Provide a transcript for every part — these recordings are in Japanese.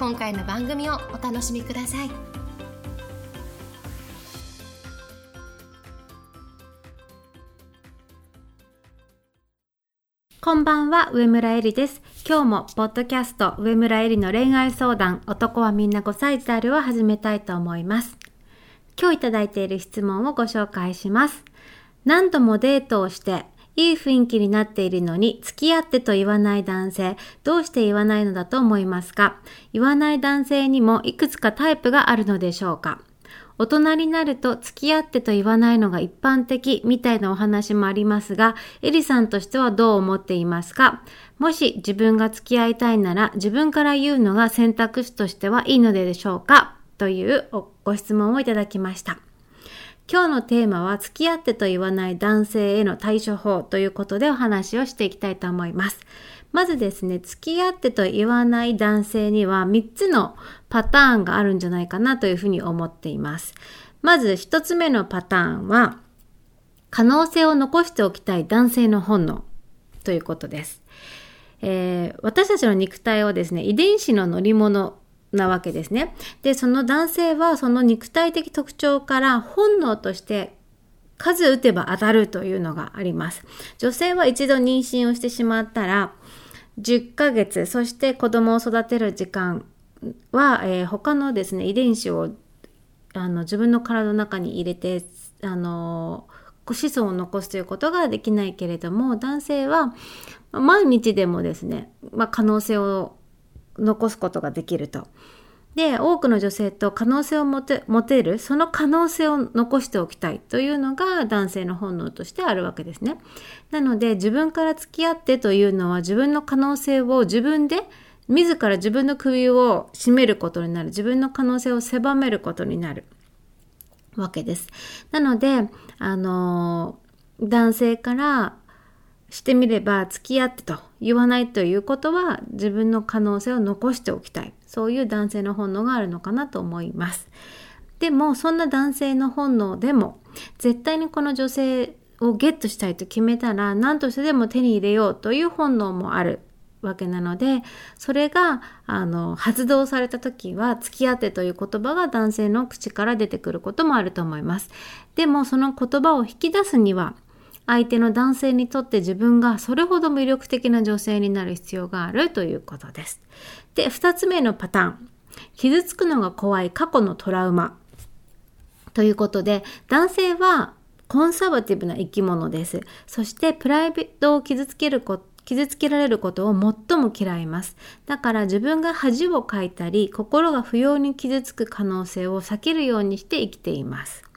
今回の番組をお楽しみくださいこんばんは、上村えりです。今日も、ポッドキャスト、上村えりの恋愛相談、男はみんな5歳児であるを始めたいと思います。今日いただいている質問をご紹介します。何度もデートをして、いい雰囲気になっているのに、付き合ってと言わない男性、どうして言わないのだと思いますか？言わない男性にもいくつかタイプがあるのでしょうか？大人になると付き合ってと言わないのが一般的みたいなお話もありますが、エリさんとしてはどう思っていますか？もし自分が付き合いたいなら自分から言うのが選択肢としてはいいのでしょうか？というご質問をいただきました。今日のテーマは付き合ってと言わない男性への対処法ということでお話をしていきたいと思います。まずですね、付き合ってと言わない男性には3つのパターンがあるんじゃないかなというふうに思っています。まず1つ目のパターンは、可能性を残しておきたい男性の本能ということです。えー、私たちの肉体はですね、遺伝子の乗り物なわけですね。で、その男性はその肉体的特徴から本能として数打てば当たるというのがあります。女性は一度妊娠をしてしまったら、10ヶ月、そして子供を育てる時間は、えー、他のですね、遺伝子をあの自分の体の中に入れて、あの子孫を残すということができないけれども、男性は毎日でもですね、まあ、可能性を残すことができると。で、多くの女性と可能性を持て持てる、その可能性を残しておきたいというのが男性の本能としてあるわけですね。なので、自分から付き合ってというのは自分の可能性を自分で自ら自分の首を絞めることになる。自分の可能性を狭めることになるわけです。なので、あの、男性からしてみれば付き合ってと言わないということは自分の可能性を残しておきたい。そういう男性の本能があるのかなと思います。でもそんな男性の本能でも絶対にこの女性をゲットしたいと決めたら何としてでも手に入れようという本能もあるわけなのでそれがあの発動された時は付き合ってという言葉が男性の口から出てくることもあると思います。でもその言葉を引き出すには相手の男性にとって自分がそれほど魅力的な女性になる必要があるということです。で、二つ目のパターン。傷つくのが怖い過去のトラウマ。ということで、男性はコンサバティブな生き物です。そしてプライベートを傷つけること傷つけられることを最も嫌います。だから自分が恥をかいたり、心が不要に傷つく可能性を避けるようにして生きています。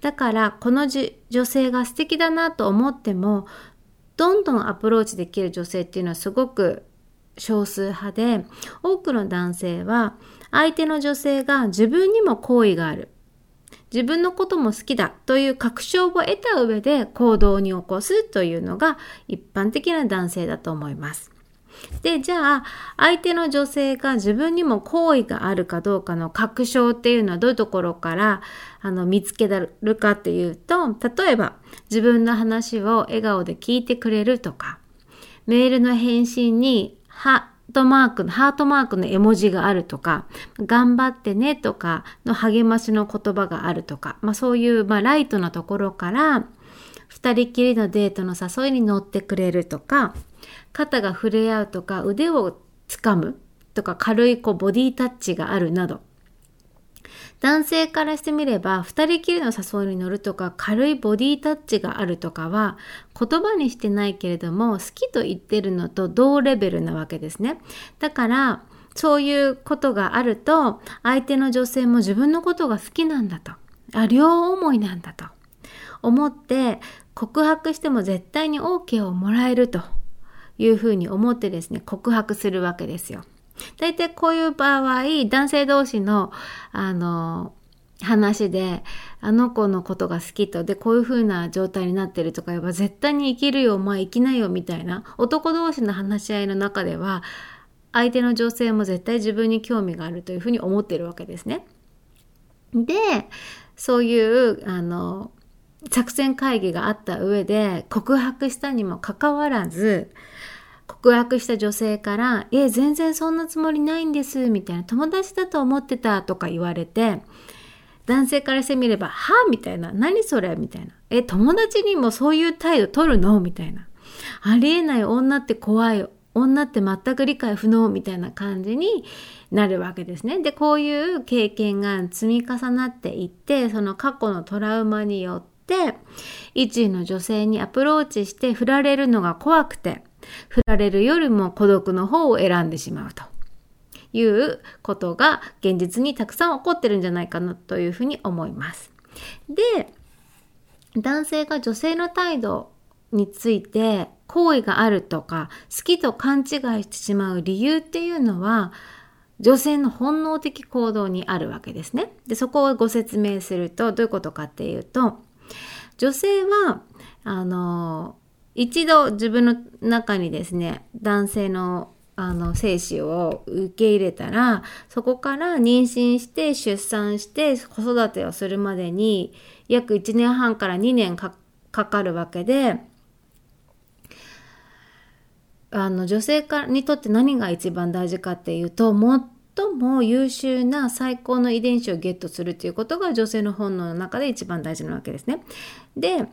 だからこの女性が素敵だなと思ってもどんどんアプローチできる女性っていうのはすごく少数派で多くの男性は相手の女性が自分にも好意がある自分のことも好きだという確証を得た上で行動に起こすというのが一般的な男性だと思います。で、じゃあ、相手の女性が自分にも好意があるかどうかの確証っていうのはどういうところからあの見つけられるかっていうと、例えば自分の話を笑顔で聞いてくれるとか、メールの返信にハートマークの、ハートマークの絵文字があるとか、頑張ってねとかの励ましの言葉があるとか、まあそういう、まあ、ライトなところから、二人きりのデートの誘いに乗ってくれるとか、肩が触れ合うとか腕をつかむとか軽いこうボディタッチがあるなど。男性からしてみれば二人きりの誘いに乗るとか軽いボディタッチがあるとかは言葉にしてないけれども好きと言ってるのと同レベルなわけですね。だからそういうことがあると相手の女性も自分のことが好きなんだと。あ両思いなんだと。思って告白しても絶対に OK をもらえると。いうふうに思ってですね、告白するわけですよ。大体こういう場合、男性同士の、あの、話で、あの子のことが好きと、で、こういう風な状態になってるとか言えば、絶対に生きるよ、まあ生きないよ、みたいな、男同士の話し合いの中では、相手の女性も絶対自分に興味があるというふうに思ってるわけですね。で、そういう、あの、作戦会議があった上で告白したにもかかわらず、告白した女性から「え全然そんなつもりないんです」みたいな「友達だと思ってた」とか言われて男性からしてみれば「は？あ?」みたいな「何それ?」みたいな「え友達にもそういう態度取るの?」みたいな「ありえない女って怖い女って全く理解不能」みたいな感じになるわけですね。でこういう経験が積み重なっていってその過去のトラウマによって一位の女性にアプローチして振られるのが怖くて振られるよりも孤独の方を選んでしまうということが現実にたくさん起こってるんじゃないかなというふうに思います。で、男性が女性の態度について好意があるとか好きと勘違いしてしまう理由っていうのは女性の本能的行動にあるわけですね。で、そこをご説明するとどういうことかっていうと女性はあの一度自分の中にですね男性のあの精子を受け入れたらそこから妊娠して出産して子育てをするまでに約1年半から2年かかるわけであの女性にとって何が一番大事かっていうと最も優秀な最高の遺伝子をゲットするっていうことが女性の本能の中で一番大事なわけですね。で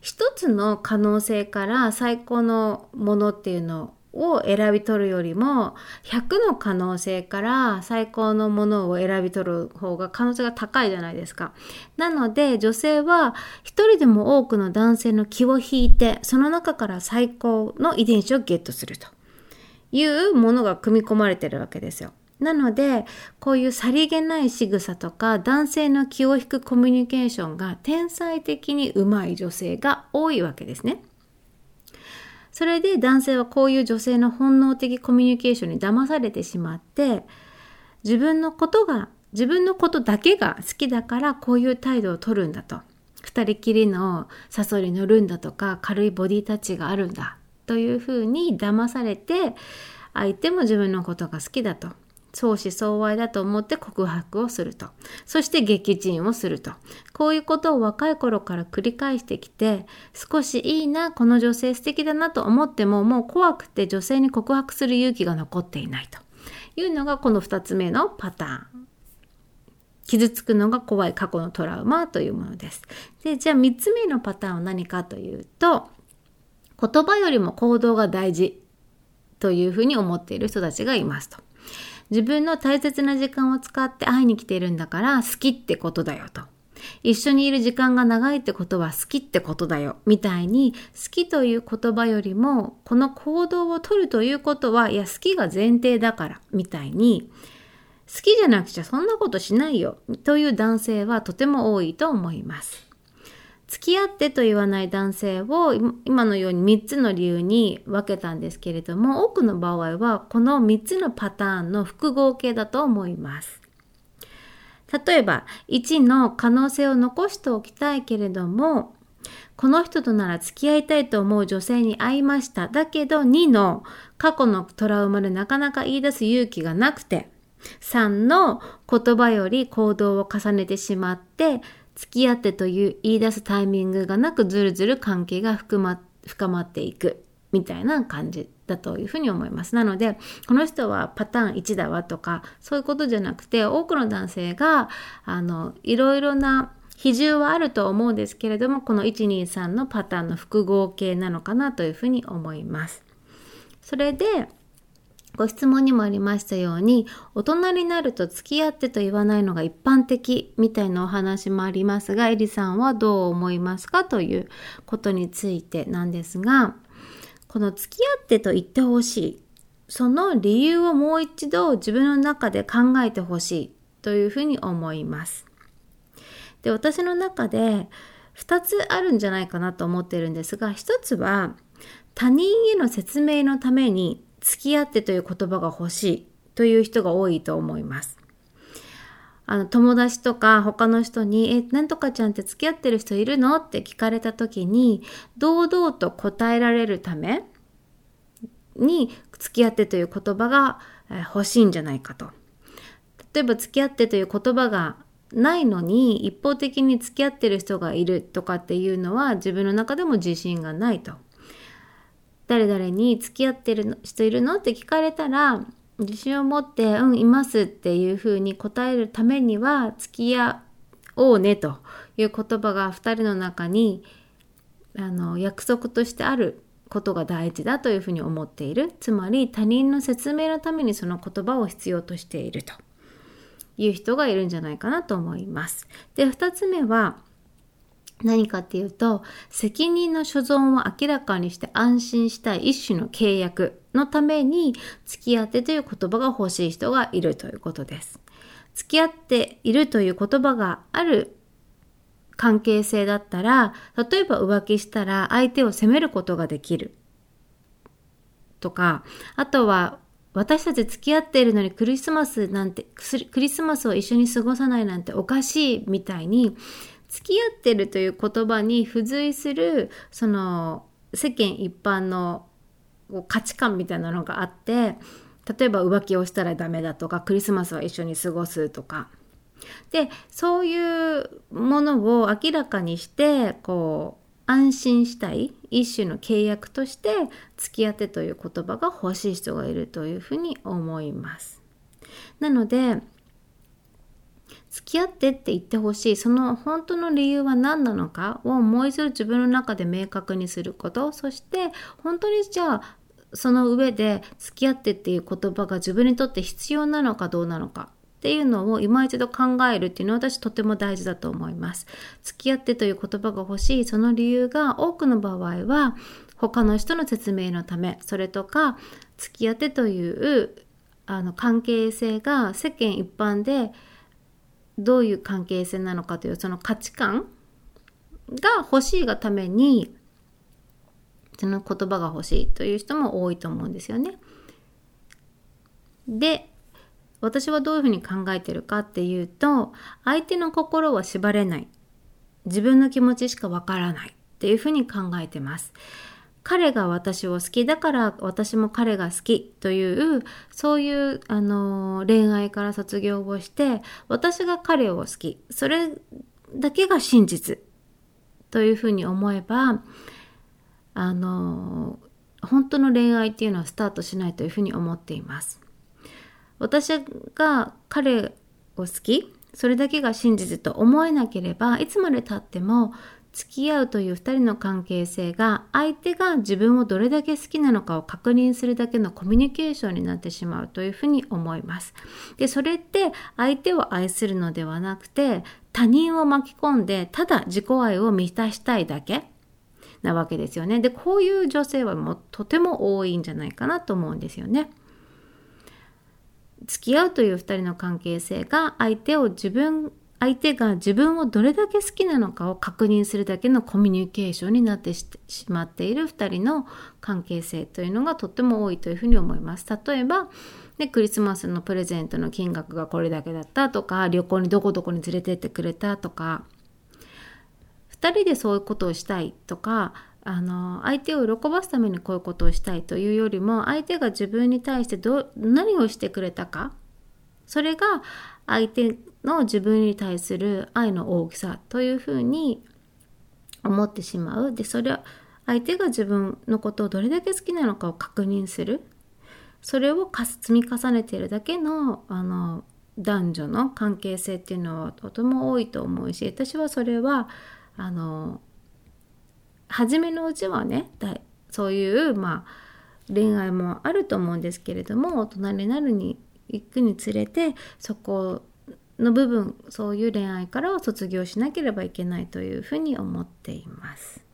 一つの可能性から最高のものっていうのを選び取るよりも100の可能性から最高のものを選び取る方が可能性が高いじゃないですか。なので女性は一人でも多くの男性の気を引いてその中から最高の遺伝子をゲットするというものが組み込まれてるわけですよ。なので、こういうさりげない仕草とか、男性の気を引くコミュニケーションが天才的に上手い女性が多いわけですね。それで男性はこういう女性の本能的コミュニケーションに騙されてしまって、自分のことが、自分のことだけが好きだからこういう態度を取るんだと。二人きりの誘いに乗るんだとか、軽いボディタッチがあるんだというふうに騙されて、相手も自分のことが好きだと。相思相愛だと思って告白をすると。そして撃沈をすると。こういうことを若い頃から繰り返してきて、少しいいな、この女性素敵だなと思っても、もう怖くて女性に告白する勇気が残っていないというのがこの2つ目のパターン。傷つくのが怖い過去のトラウマというものです。で、じゃあ3つ目のパターンは何かというと、言葉よりも行動が大事というふうに思っている人たちがいますと。自分の大切な時間を使って会いに来ているんだから好きってことだよと。一緒にいる時間が長いってことは好きってことだよ。みたいに好きという言葉よりもこの行動をとるということはいや好きが前提だからみたいに好きじゃなくちゃそんなことしないよという男性はとても多いと思います。付き合ってと言わない男性を今のように3つの理由に分けたんですけれども多くの場合はこの3つのパターンの複合形だと思います。例えば1の可能性を残しておきたいけれどもこの人となら付き合いたいと思う女性に会いました。だけど2の過去のトラウマでなかなか言い出す勇気がなくて3の言葉より行動を重ねてしまって付き合ってという言い出すタイミングがなくずるずる関係が深ま深まっていくみたいな感じだというふうに思います。なので、この人はパターン1だわとか、そういうことじゃなくて、多くの男性が、あの、いろいろな比重はあると思うんですけれども、この123のパターンの複合形なのかなというふうに思います。それで、ご質問にもありましたように、大人になると付き合ってと言わないのが一般的みたいなお話もありますが、エリさんはどう思いますかということについてなんですが、この付き合ってと言ってほしい。その理由をもう一度自分の中で考えてほしいというふうに思います。で、私の中で2つあるんじゃないかなと思ってるんですが、1つは他人への説明のために付き合ってという言葉が欲しいという人が多いと思います。あの友達とか他の人に「えなんとかちゃんって付き合ってる人いるの?」って聞かれた時に堂々と答えられるために付き合ってという言葉が欲しいんじゃないかと。例えば付き合ってという言葉がないのに一方的に付き合ってる人がいるとかっていうのは自分の中でも自信がないと。誰々に付き合ってる人いるの？って聞かれたら自信を持って「うんいます」っていうふうに答えるためには付き合おうねという言葉が2人の中にあの約束としてあることが大事だというふうに思っているつまり他人の説明のためにその言葉を必要としているという人がいるんじゃないかなと思います。で2つ目は何かっていうと責任の所存を明らかにして安心したい一種の契約のために付き合ってという言葉が欲しい人がいるということです。付き合っているという言葉がある関係性だったら例えば浮気したら相手を責めることができるとかあとは私たち付き合っているのにクリスマスなんてクリスマスを一緒に過ごさないなんておかしいみたいに付き合ってるという言葉に付随するその世間一般の価値観みたいなのがあって例えば浮気をしたらダメだとかクリスマスは一緒に過ごすとかでそういうものを明らかにしてこう安心したい一種の契約として付き合ってという言葉が欲しい人がいるというふうに思います。なので付き合ってって言ってほしい。その本当の理由は何なのかをもう一度自分の中で明確にすること。そして本当にじゃあその上で付き合ってっていう言葉が自分にとって必要なのかどうなのかっていうのを今一度考えるっていうのは私とても大事だと思います。付き合ってという言葉が欲しい。その理由が多くの場合は他の人の説明のため。それとか付き合ってというあの関係性が世間一般でどういう関係性なのかというその価値観が欲しいがためにその言葉が欲しいという人も多いと思うんですよね。で私はどういうふうに考えてるかっていうと相手の心は縛れない自分の気持ちしかわからないっていうふうに考えてます。彼が私を好きだから私も彼が好きというそういうあの恋愛から卒業をして私が彼を好きそれだけが真実というふうに思えばあの本当の恋愛っていうのはスタートしないというふうに思っています。私が彼を好きそれだけが真実と思えなければいつまでたっても付き合うという2人の関係性が相手が自分をどれだけ好きなのかを確認するだけのコミュニケーションになってしまうというふうに思います。でそれって相手を愛するのではなくて他人を巻き込んでただ自己愛を満たしたいだけなわけですよね。でこういう女性はもうとても多いんじゃないかなと思うんですよね。付き合うという2人の関係性が相手を自分相手が自分をどれだけ好きなのかを確認するだけのコミュニケーションになってしまっている2人の関係性というのがとっても多いというふうに思います。例えばでクリスマスのプレゼントの金額がこれだけだったとか旅行にどこどこに連れてってくれたとか2人でそういうことをしたいとかあの相手を喜ばすためにこういうことをしたいというよりも相手が自分に対してど何をしてくれたかそれが相手の自分に対する愛の大きさというふうに思ってしまう。でそれは相手が自分のことをどれだけ好きなのかを確認する。それを積み重ねているだけのあの男女の関係性っていうのはとても多いと思うし私はそれはあの初めのうちはねそういうまあ恋愛もあると思うんですけれども大人になるに行くにつれてそこの部分そういう恋愛からは卒業しなければいけないというふうに思っています。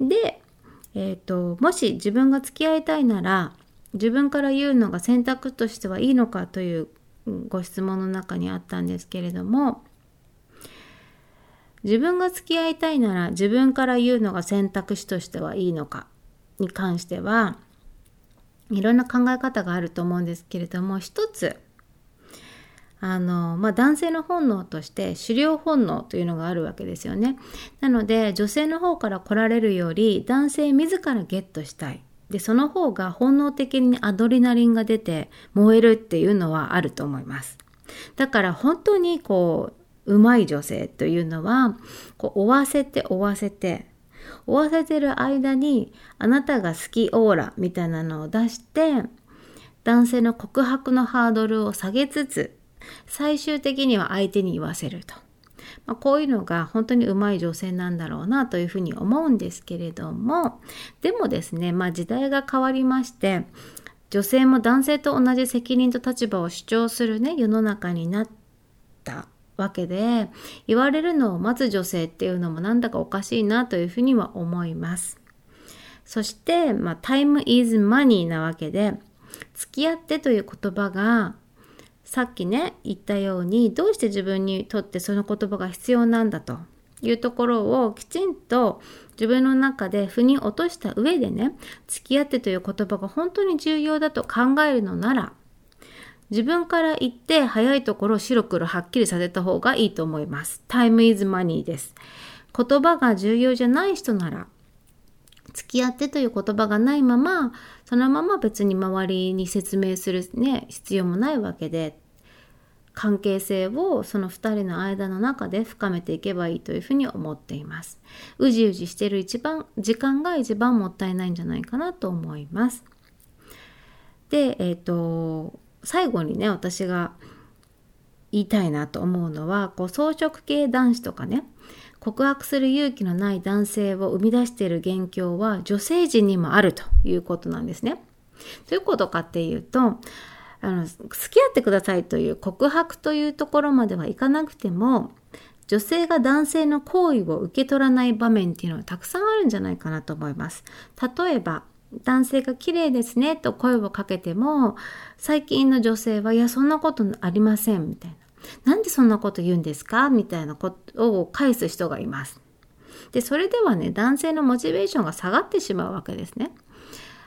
で、えーと、もし自分が付き合いたいなら自分から言うのが選択としてはいいのかというご質問の中にあったんですけれども自分が付き合いたいなら自分から言うのが選択肢としてはいいのかに関してはいろんな考え方があると思うんですけれども一つあの、まあ、男性の本能として狩猟本能というのがあるわけですよね。なので女性の方から来られるより男性自らゲットしたい。でその方が本能的にアドレナリンが出て燃えるっていうのはあると思います。だから本当にこううまい女性というのはこう追わせて追わせて追わせてる間にあなたが好きオーラみたいなのを出して男性の告白のハードルを下げつつ最終的には相手に言わせると。まあ、こういうのが本当に上手い女性なんだろうなというふうに思うんですけれどもでもですね、まあ、時代が変わりまして女性も男性と同じ責任と立場を主張するね世の中になったわけで言われるのを待つ女性っていうのもなんだかおかしいなというふうには思います。そして、まあ、time is money なわけで付き合ってという言葉がさっきね言ったようにどうして自分にとってその言葉が必要なんだというところをきちんと自分の中で腑に落とした上でね付き合ってという言葉が本当に重要だと考えるのなら自分から言って早いところ白黒はっきりさせた方がいいと思います。Time is money です。言葉が重要じゃない人なら付き合ってという言葉がないままそのまま別に周りに説明するね必要もないわけで関係性をその2人の間の中で深めていけばいいというふうに思っています。うじうじしてる一番時間が一番もったいないんじゃないかなと思います。で、えっ、ー、と最後にね私が言いたいなと思うのはこう装飾系男子とかね告白する勇気のない男性を生み出している元凶は女性陣にもあるということなんですね。どういうことかっていうとあの付き合ってくださいという告白というところまではいかなくても女性が男性の行為を受け取らない場面っていうのはたくさんあるんじゃないかなと思います。例えば男性が綺麗ですねと声をかけても最近の女性はいやそんなことありませんみたいななんでそんなこと言うんですかみたいなことを返す人がいます。で、それではね、男性のモチベーションが下がってしまうわけですね。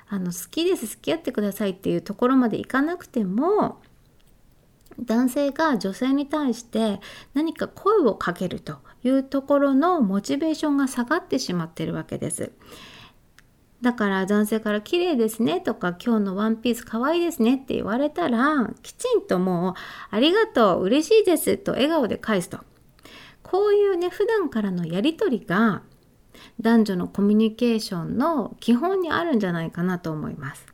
あの、好きです、付き合ってくださいっていうところまでいかなくても、男性が女性に対して何か声をかけるというところのモチベーションが下がってしまっているわけです。だから男性から綺麗ですねとか今日のワンピース可愛いですねって言われたらきちんともうありがとう嬉しいですと笑顔で返すと。こういうね普段からのやりとりが男女のコミュニケーションの基本にあるんじゃないかなと思います。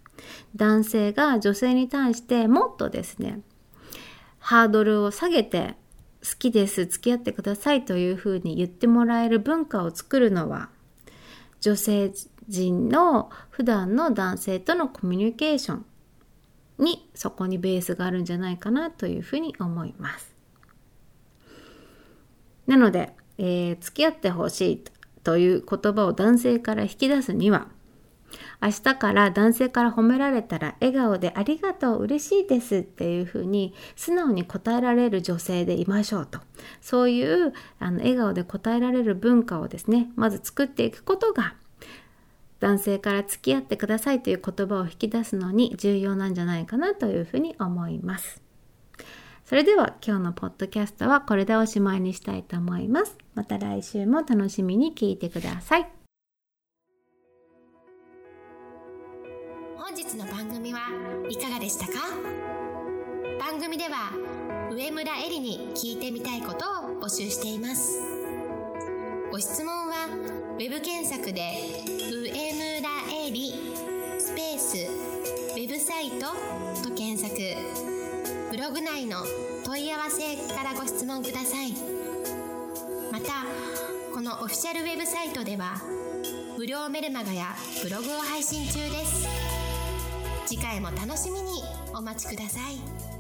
男性が女性に対してもっとですねハードルを下げて好きです付き合ってくださいというふうに言ってもらえる文化を作るのは女性人の普段の男性とのコミュニケーションにそこにベースがあるんじゃないかなというふうに思います。なので、えー、付き合ってほしいという言葉を男性から引き出すには明日から男性から褒められたら笑顔でありがとう嬉しいですっていうふうに素直に答えられる女性でいましょうとそういうあの笑顔で答えられる文化をですねまず作っていくことが男性から付き合ってくださいという言葉を引き出すのに重要なんじゃないかなというふうに思います。それでは今日のポッドキャストはこれでおしまいにしたいと思います。また来週も楽しみに聞いてください。本日の番組はいかがでしたか？番組では上村えりに聞いてみたいことを募集しています。ご質問は web 検索で上村えりスペースウェブサイトと検索。ブログ内の問い合わせからご質問ください。またこのオフィシャルウェブサイトでは無料メルマガやブログを配信中です。次回も楽しみにお待ちください。